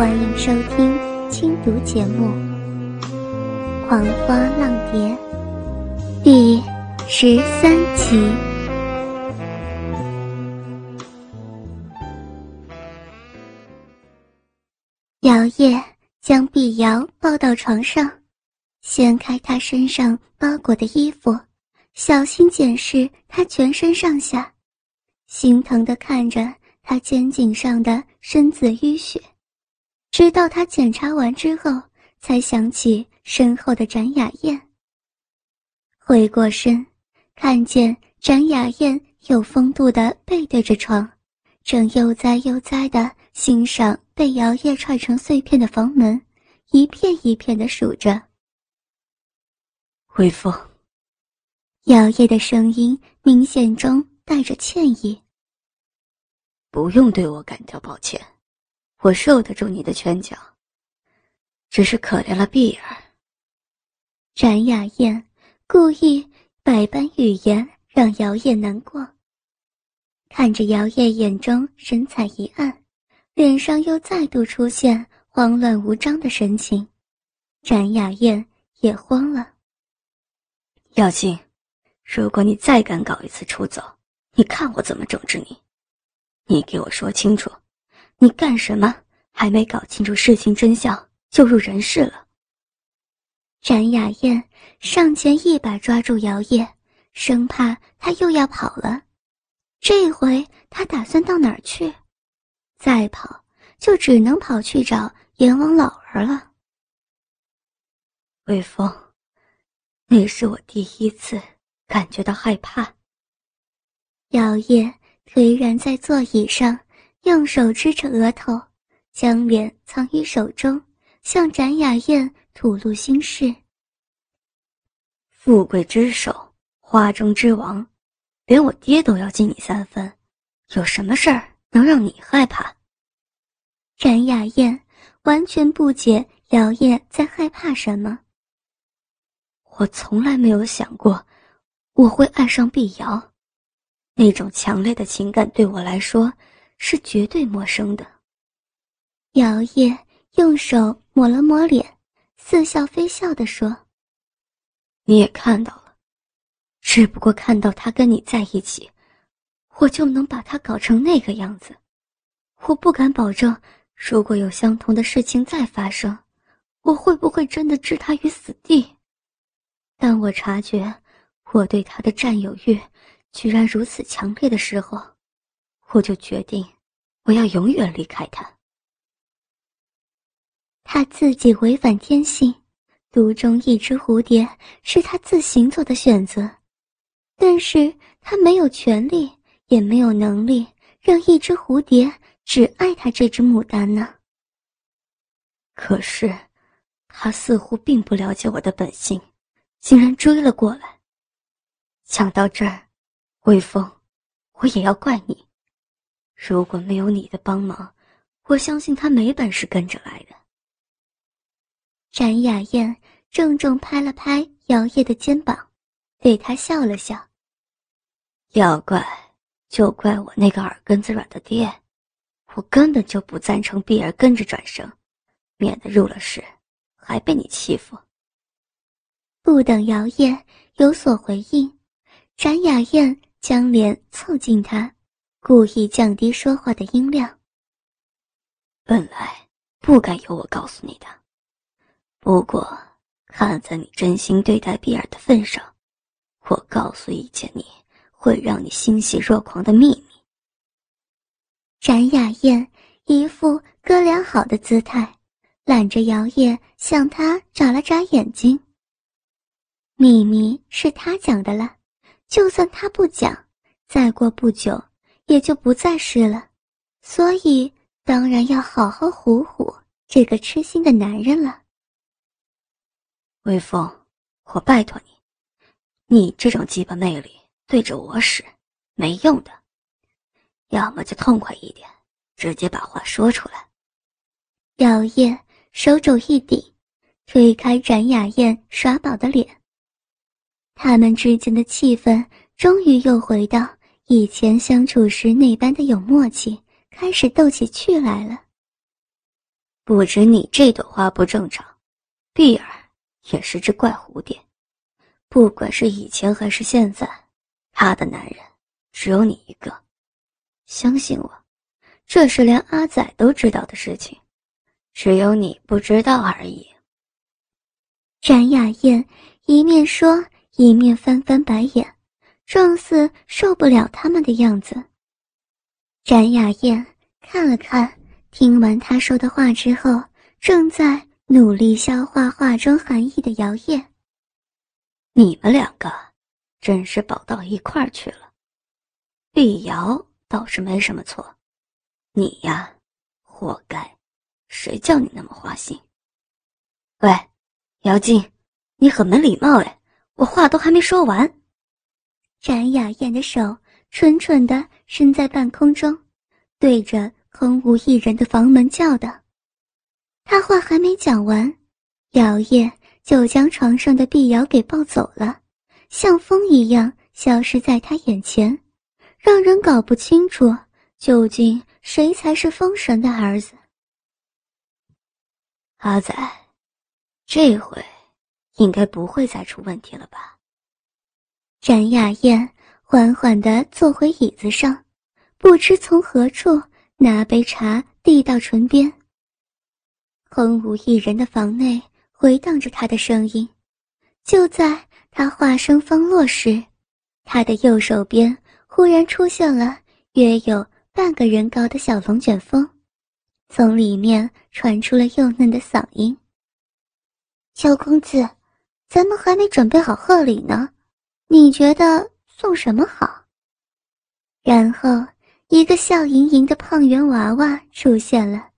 欢迎收听轻读节目《狂花浪蝶》第十三集。姚烨将碧瑶抱到床上，掀开她身上包裹的衣服，小心检视她全身上下，心疼的看着她肩颈上的深紫淤血。直到他检查完之后，才想起身后的展雅燕。回过身，看见展雅燕有风度的背对着床，正悠哉悠哉的欣赏被摇曳踹成碎片的房门，一片一片的数着。微风，摇曳的声音明显中带着歉意。不用对我感到抱歉。我受得住你的拳脚，只是可怜了碧儿。展雅燕故意百般语言让姚烨难过，看着姚烨眼中神采一暗，脸上又再度出现慌乱无章的神情，展雅燕也慌了。姚静，如果你再敢搞一次出走，你看我怎么整治你！你给我说清楚。你干什么？还没搞清楚事情真相就入人世了。展雅燕上前一把抓住姚烨，生怕他又要跑了。这回他打算到哪儿去？再跑就只能跑去找阎王老儿了。魏峰，那是我第一次感觉到害怕。姚烨颓然在座椅上。用手支着额头，将脸藏于手中，向展雅燕吐露心事。富贵之首，花中之王，连我爹都要敬你三分，有什么事儿能让你害怕？展雅燕完全不解姚烨在害怕什么。我从来没有想过，我会爱上碧瑶，那种强烈的情感对我来说。是绝对陌生的。姚烨用手抹了抹脸，似笑非笑地说：“你也看到了，只不过看到他跟你在一起，我就能把他搞成那个样子。我不敢保证，如果有相同的事情再发生，我会不会真的置他于死地？当我察觉我对他的占有欲居然如此强烈的时候。”我就决定，我要永远离开他。他自己违反天性，独中一只蝴蝶是他自行做的选择，但是他没有权利，也没有能力让一只蝴蝶只爱他这只牡丹呢。可是，他似乎并不了解我的本性，竟然追了过来。讲到这儿，微风，我也要怪你。如果没有你的帮忙，我相信他没本事跟着来的。展雅燕郑重拍了拍姚烨的肩膀，对他笑了笑。要怪就怪我那个耳根子软的爹，我根本就不赞成碧儿跟着转生，免得入了世还被你欺负。不等姚烨有所回应，展雅燕将脸凑近他。故意降低说话的音量。本来不该由我告诉你的，不过看在你真心对待碧儿的份上，我告诉一件你会让你欣喜若狂的秘密。展雅燕一副哥俩好的姿态，揽着姚烨向他眨了眨眼睛。秘密是他讲的了，就算他不讲，再过不久。也就不再是了，所以当然要好好唬唬这个痴心的男人了。微风，我拜托你，你这种鸡巴魅力对着我使没用的，要么就痛快一点，直接把话说出来。姚烨手肘一抵，推开展雅燕耍宝的脸。他们之间的气氛终于又回到。以前相处时那般的有默契，开始斗起趣来了。不止你这朵花不正常，碧儿也是只怪蝴蝶。不管是以前还是现在，她的男人只有你一个。相信我，这是连阿仔都知道的事情，只有你不知道而已。展雅燕一面说，一面翻翻白眼，状似受不了他们的样子。展雅燕看了看。听完他说的话之后，正在努力消化话中含义的姚叶。你们两个真是宝到一块儿去了。碧瑶倒是没什么错，你呀，活该！谁叫你那么花心？喂，姚静，你很没礼貌哎！我话都还没说完。展雅燕的手蠢蠢地伸在半空中，对着。空无一人的房门叫道：“他话还没讲完，姚叶就将床上的碧瑶给抱走了，像风一样消失在他眼前，让人搞不清楚究竟谁才是风神的儿子。”阿仔，这回应该不会再出问题了吧？展雅燕缓缓地坐回椅子上，不知从何处。拿杯茶递到唇边。空无一人的房内回荡着他的声音。就在他话声方落时，他的右手边忽然出现了约有半个人高的小龙卷风，从里面传出了幼嫩的嗓音：“小公子，咱们还没准备好贺礼呢，你觉得送什么好？”然后。一个笑盈盈的胖圆娃娃出现了，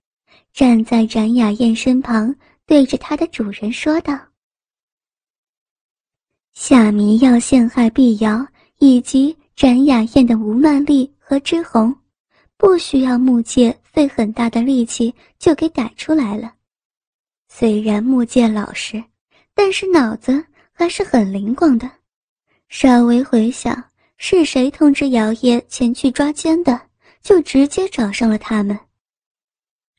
站在展雅燕身旁，对着她的主人说道：“夏迷要陷害碧瑶以及展雅燕的吴曼丽和之红，不需要木界费很大的力气就给逮出来了。虽然木界老实，但是脑子还是很灵光的。稍微回想。”是谁通知姚叶前去抓奸的，就直接找上了他们。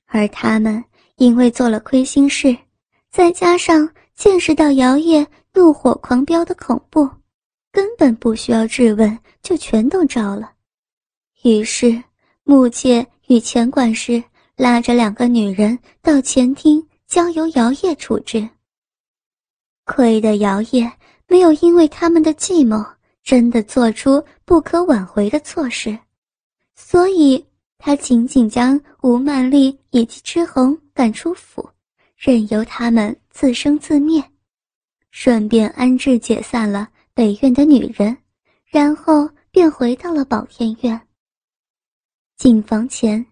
而他们因为做了亏心事，再加上见识到姚叶怒火狂飙的恐怖，根本不需要质问，就全都招了。于是，木界与钱管事拉着两个女人到前厅，交由姚叶处置。亏得姚叶没有因为他们的计谋。真的做出不可挽回的错事，所以他仅仅将吴曼丽以及之红赶出府，任由他们自生自灭，顺便安置解散了北院的女人，然后便回到了宝天院。进房前，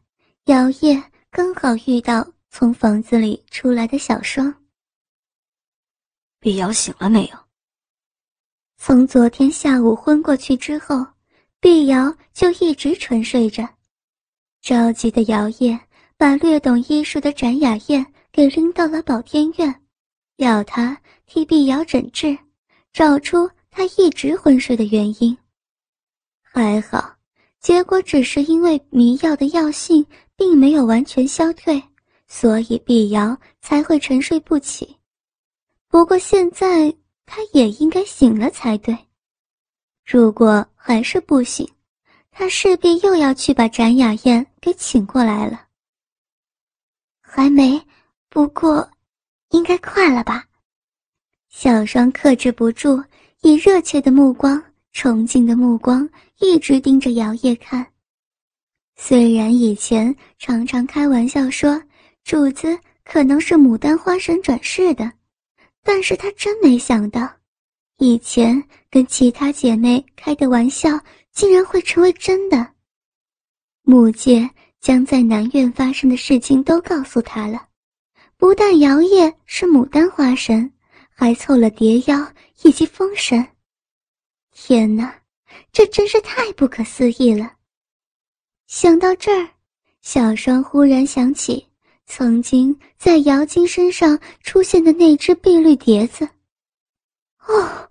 姚叶刚好遇到从房子里出来的小双。碧瑶醒了没有？从昨天下午昏过去之后，碧瑶就一直沉睡着。着急的姚叶把略懂医术的展雅燕给拎到了宝天院，要她替碧瑶诊治，找出她一直昏睡的原因。还好，结果只是因为迷药的药性并没有完全消退，所以碧瑶才会沉睡不起。不过现在。他也应该醒了才对，如果还是不醒，他势必又要去把展雅燕给请过来了。还没，不过，应该快了吧？小双克制不住，以热切的目光、崇敬的目光一直盯着姚叶看。虽然以前常常开玩笑说主子可能是牡丹花神转世的。但是他真没想到，以前跟其他姐妹开的玩笑竟然会成为真的。木界将在南院发生的事情都告诉他了，不但摇曳是牡丹花神，还凑了蝶妖以及风神。天哪，这真是太不可思议了！想到这儿，小双忽然想起。曾经在姚金身上出现的那只碧绿蝶子。哦，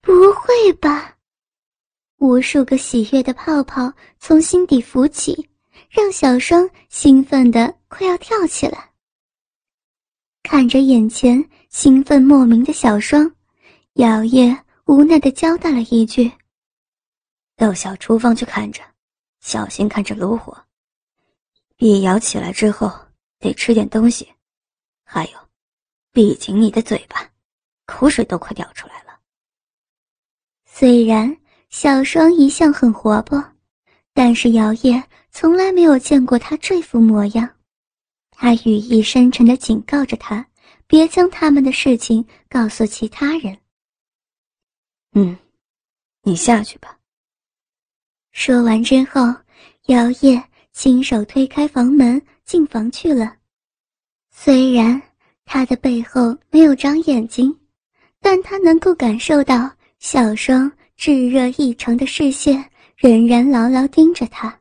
不会吧！无数个喜悦的泡泡从心底浮起，让小双兴奋的快要跳起来。看着眼前兴奋莫名的小双，姚烨无奈的交代了一句：“到小厨房去看着，小心看着炉火。碧瑶起来之后得吃点东西，还有，闭紧你的嘴巴，口水都快掉出来了。”虽然小双一向很活泼，但是姚烨从来没有见过她这副模样。他语意深沉的警告着他，别将他们的事情告诉其他人。嗯，你下去吧。说完之后，姚烨亲手推开房门进房去了。虽然他的背后没有长眼睛，但他能够感受到小双炙热异常的视线仍然牢牢盯着他，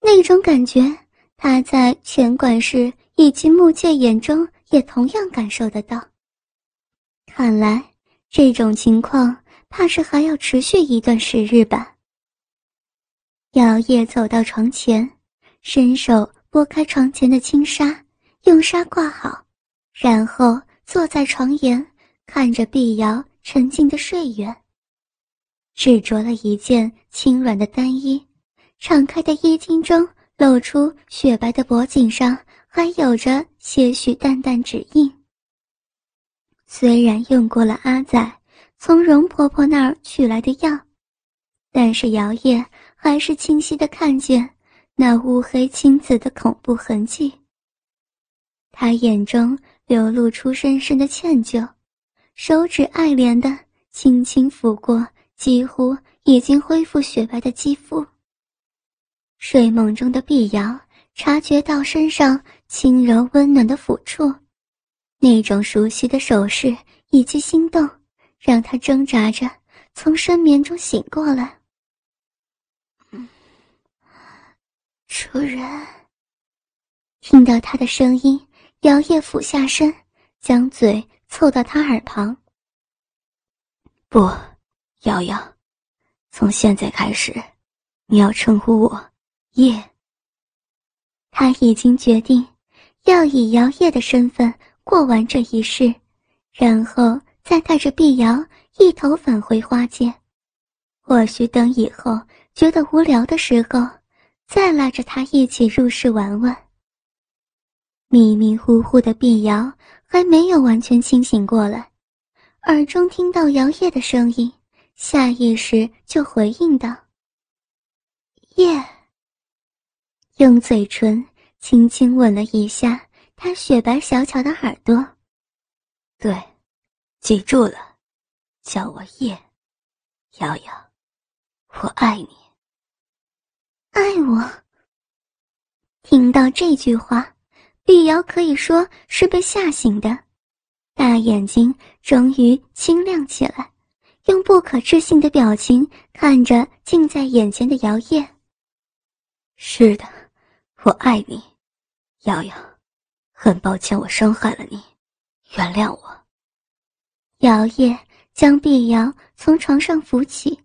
那种感觉。他在钱管事以及木界眼中也同样感受得到。看来这种情况怕是还要持续一段时日吧。姚烨走到床前，伸手拨开床前的轻纱，用纱挂好，然后坐在床沿，看着碧瑶沉静的睡缘。只着了一件轻软的单衣，敞开的衣襟中。露出雪白的脖颈上还有着些许淡淡指印。虽然用过了阿仔从容婆婆那儿取来的药，但是姚烨还是清晰的看见那乌黑青紫的恐怖痕迹。他眼中流露出深深的歉疚，手指爱怜的轻轻抚过几乎已经恢复雪白的肌肤。睡梦中的碧瑶察觉到身上轻柔温暖的抚触，那种熟悉的手势以及心动，让她挣扎着从深眠中醒过来。主人，听到他的声音，姚烨俯下身，将嘴凑到他耳旁。不，瑶瑶，从现在开始，你要称呼我。叶，他已经决定要以姚烨的身份过完这一世，然后再带着碧瑶一头返回花界。或许等以后觉得无聊的时候，再拉着他一起入室玩玩。迷迷糊糊的碧瑶还没有完全清醒过来，耳中听到姚烨的声音，下意识就回应道：“叶。”用嘴唇轻轻吻了一下他雪白小巧的耳朵。对，记住了，叫我叶，瑶瑶，我爱你。爱我。听到这句话，碧瑶可以说是被吓醒的，大眼睛终于清亮起来，用不可置信的表情看着近在眼前的姚烨。是的。我爱你，瑶瑶，很抱歉我伤害了你，原谅我。姚烨将碧瑶从床上扶起，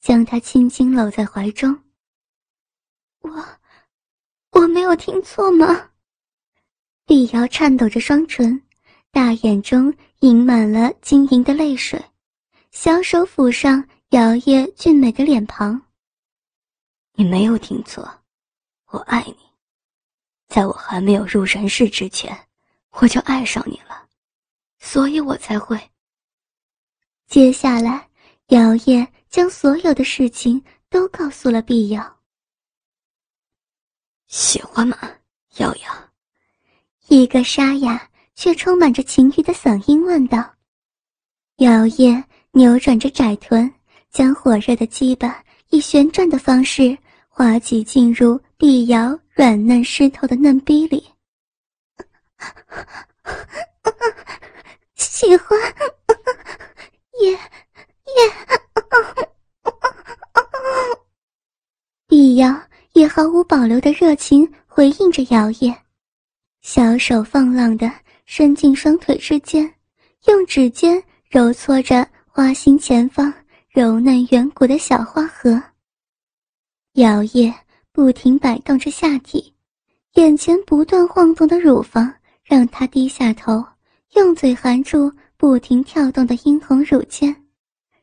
将她轻轻搂在怀中。我，我没有听错吗？碧瑶颤抖着双唇，大眼中盈满了晶莹的泪水，小手抚上姚烨俊美的脸庞。你没有听错，我爱你。在我还没有入人世之前，我就爱上你了，所以我才会。接下来，姚烨将所有的事情都告诉了碧瑶。喜欢吗，瑶瑶？一个沙哑却充满着情欲的嗓音问道。姚烨扭转着窄臀，将火热的鸡巴以旋转的方式滑稽进入碧瑶。软嫩湿透的嫩逼里，喜欢，也也，碧瑶也毫无保留的热情回应着摇曳，小手放浪的伸进双腿之间，用指尖揉搓着花心前方柔嫩圆鼓的小花核。摇曳。不停摆动着下体，眼前不断晃动的乳房让他低下头，用嘴含住不停跳动的殷红乳尖，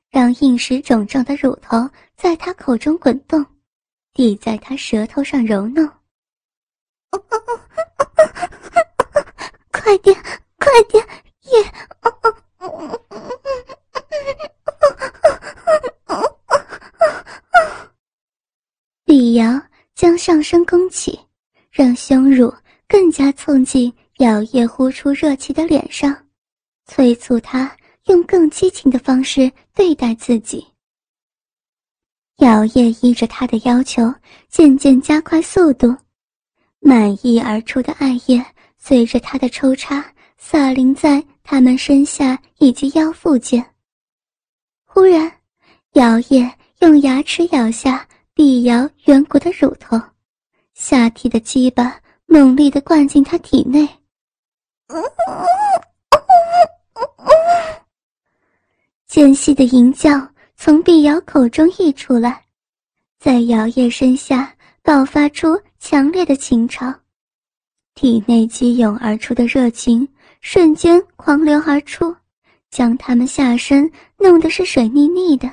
让硬实肿胀的乳头在他口中滚动，抵在他舌头上揉弄。快点，快点，也！李瑶将上身弓起，让胸乳更加凑近姚叶呼出热气的脸上，催促他用更激情的方式对待自己。姚叶依着他的要求，渐渐加快速度，满溢而出的艾叶随着他的抽插洒淋在他们身下以及腰腹间。忽然，姚叶用牙齿咬下。碧瑶圆鼓的乳头，下体的鸡巴猛力的灌进他体内，尖细的吟叫从碧瑶口中溢出来，在摇曳身下爆发出强烈的情潮，体内激涌而出的热情瞬间狂流而出，将他们下身弄得是水腻腻的，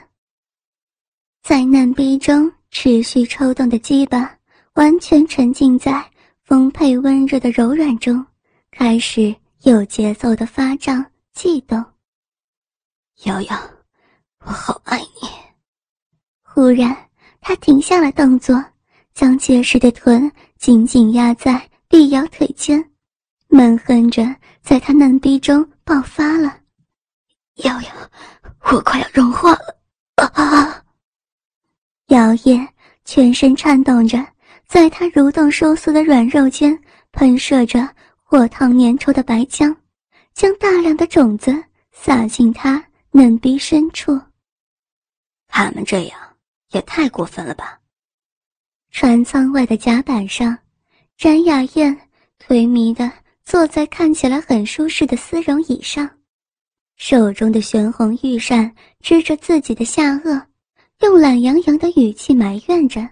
在嫩逼中。持续抽动的鸡巴完全沉浸在丰沛温热的柔软中，开始有节奏的发胀悸动。瑶瑶，我好爱你。忽然，他停下了动作，将结实的臀紧紧压在碧瑶腿间，闷哼着在他嫩逼中爆发了。瑶瑶，我快要融化了。啊！姚叶全身颤动着，在他蠕动收缩的软肉间喷射着火烫粘稠的白浆，将大量的种子撒进他嫩逼深处。他们这样也太过分了吧！船舱外的甲板上，展雅燕颓靡的坐在看起来很舒适的丝绒椅上，手中的玄红玉扇支着自己的下颚。用懒洋洋的语气埋怨着。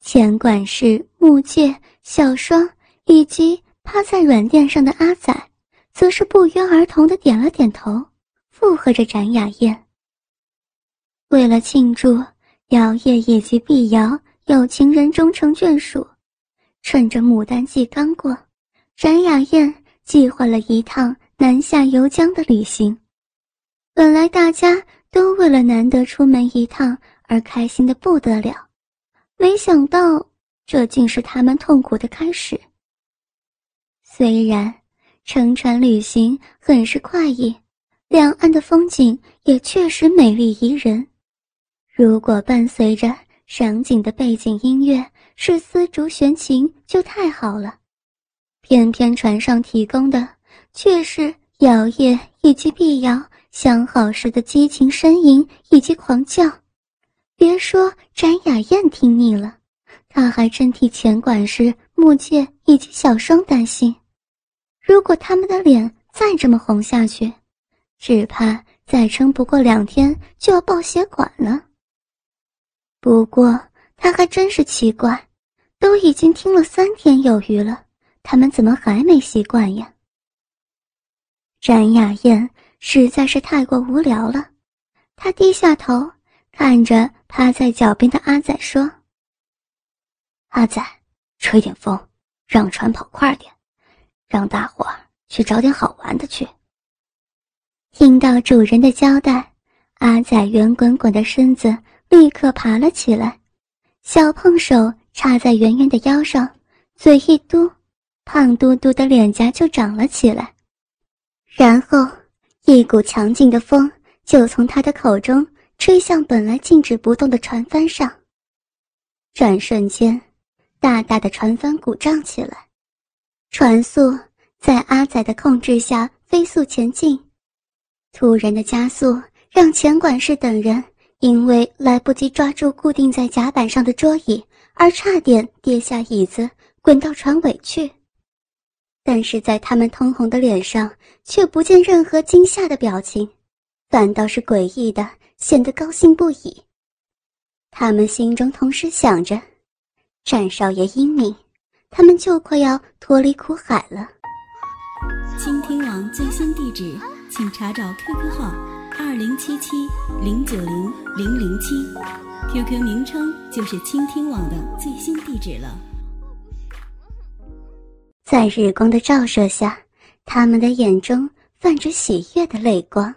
钱管事、木介、小双以及趴在软垫上的阿仔，则是不约而同的点了点头，附和着展雅燕。为了庆祝姚叶以及碧瑶有情人终成眷属，趁着牡丹季刚过，展雅燕计划了一趟南下游江的旅行。本来大家。都为了难得出门一趟而开心的不得了，没想到这竟是他们痛苦的开始。虽然乘船旅行很是快意，两岸的风景也确实美丽宜人，如果伴随着赏景的背景音乐是丝竹弦琴就太好了。偏偏船上提供的却是摇曳以及碧瑶。相好时的激情呻吟以及狂叫，别说展雅燕听腻了，他还真替钱管事、木介以及小双担心。如果他们的脸再这么红下去，只怕再撑不过两天就要爆血管了。不过他还真是奇怪，都已经听了三天有余了，他们怎么还没习惯呀？詹雅燕。实在是太过无聊了，她低下头看着趴在脚边的阿仔说：“阿仔，吹点风，让船跑快点，让大伙儿去找点好玩的去。”听到主人的交代，阿仔圆滚滚的身子立刻爬了起来，小胖手插在圆圆的腰上，嘴一嘟，胖嘟嘟的脸颊就长了起来，然后。一股强劲的风就从他的口中吹向本来静止不动的船帆上。转瞬间，大大的船帆鼓胀起来，船速在阿仔的控制下飞速前进。突然的加速让钱管事等人因为来不及抓住固定在甲板上的桌椅，而差点跌下椅子，滚到船尾去。但是在他们通红的脸上，却不见任何惊吓的表情，反倒是诡异的，显得高兴不已。他们心中同时想着：“战少爷英明，他们就快要脱离苦海了。”倾听网最新地址，请查找 QQ 号二零七七零九零零零七，QQ 名称就是倾听网的最新地址了。在日光的照射下，他们的眼中泛着喜悦的泪光。